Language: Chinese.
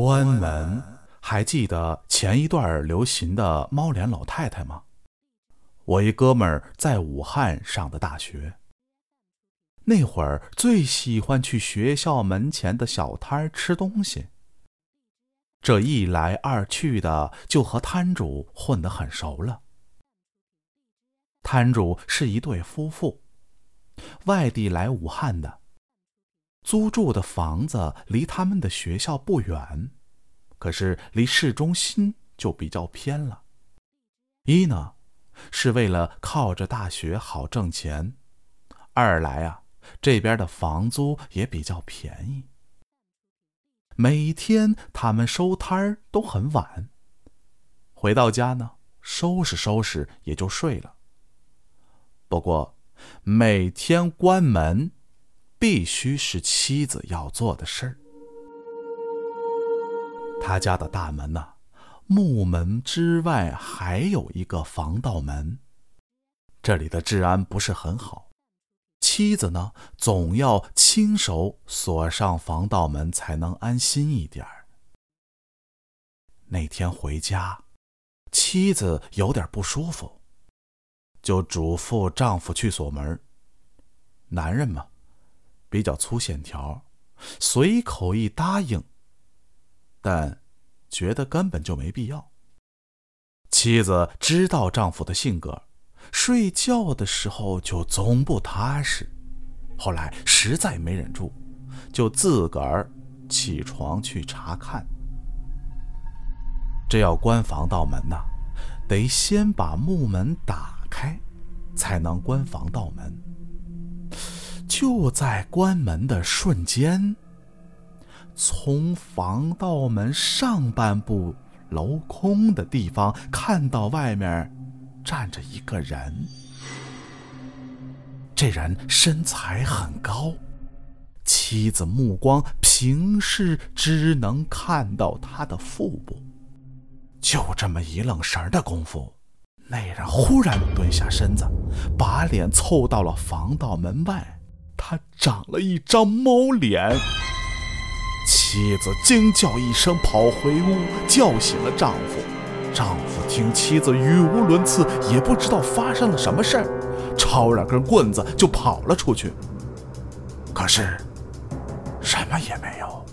关门，还记得前一段流行的猫脸老太太吗？我一哥们儿在武汉上的大学，那会儿最喜欢去学校门前的小摊儿吃东西。这一来二去的，就和摊主混得很熟了。摊主是一对夫妇，外地来武汉的。租住的房子离他们的学校不远，可是离市中心就比较偏了。一呢，是为了靠着大学好挣钱；二来啊，这边的房租也比较便宜。每天他们收摊儿都很晚，回到家呢，收拾收拾也就睡了。不过，每天关门。必须是妻子要做的事儿。他家的大门呐，木门之外还有一个防盗门。这里的治安不是很好，妻子呢总要亲手锁上防盗门，才能安心一点儿。那天回家，妻子有点不舒服，就嘱咐丈夫去锁门。男人嘛。比较粗线条，随口一答应，但觉得根本就没必要。妻子知道丈夫的性格，睡觉的时候就总不踏实。后来实在没忍住，就自个儿起床去查看。这要关防盗门呐，得先把木门打开，才能关防盗门。就在关门的瞬间，从防盗门上半部镂空的地方看到外面站着一个人。这人身材很高，妻子目光平视只能看到他的腹部。就这么一愣神的功夫，那人忽然蹲下身子，把脸凑到了防盗门外。他长了一张猫脸，妻子惊叫一声，跑回屋叫醒了丈夫。丈夫听妻子语无伦次，也不知道发生了什么事儿，抄两根棍子就跑了出去。可是，什么也没有。